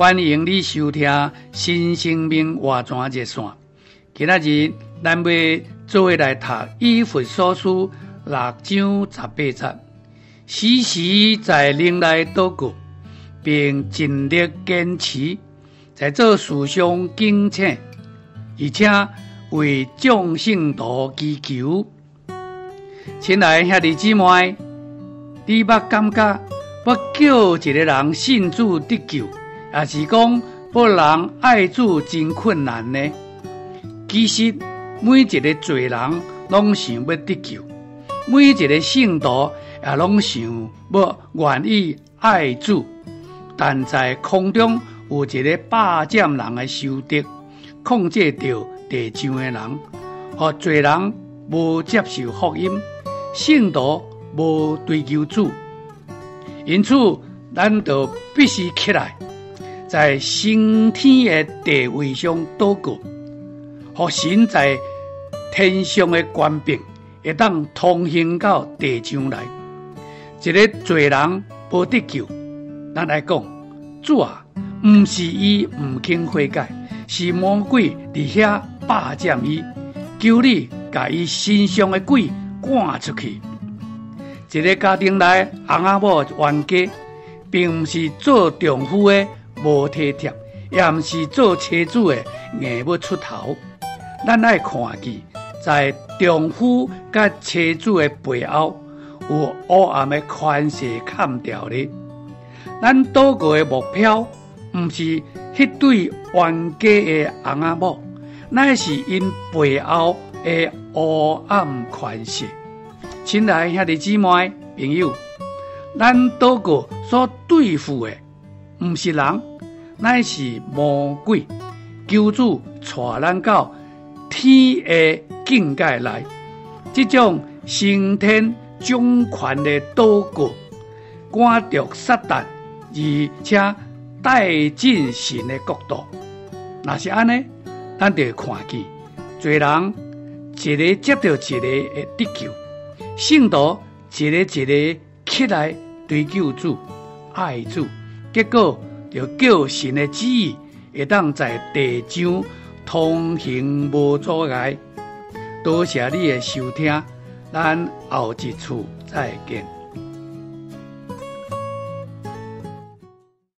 欢迎你收听新生命活泉热线。今仔日咱要做伙来读以佛所书六章十八节，时时在灵内祷告，并尽力坚持，在做事上敬请，而且为众圣徒祈求。亲爱兄弟姊妹，你捌感觉要叫一个人信主得救，也是讲要人爱主真困难呢？其实每一个罪人拢想要得救，每一个圣徒也拢想要愿意爱主，但在空中有一个霸占人的修德，控制着地上的人，和罪人无接受福音。圣徒无追求主，因此咱就必须起来，在升天的地位上祷告，和神在天上的官柄会当通行到地上来。一个罪人无得救，咱来讲，主啊，毋是伊毋肯悔改，是魔鬼伫遐霸占伊，求你甲伊身上的鬼。赶出去！一个家庭内，翁仔某冤家，并毋是做丈夫的无体贴，也毋是做车主的硬要出头。咱爱看见，在丈夫甲妻子的背后，有黑暗的权势砍掉咧。咱祷告的目标，毋是迄对冤家的翁仔某，乃是因背后的黑暗权势。亲爱兄弟姊妹朋友，咱祷告所对付的，毋是人，乃是魔鬼。求主带咱到天的境界来，这种升天掌权的祷告，赶着撒旦，而且带进神的国度。若是安尼，咱就看见罪人一个接着一个的得救。圣徒一个一个起来追求主、爱主，结果就叫神的旨意会当在地上通行无阻碍。多谢你的收听，咱后一次再见。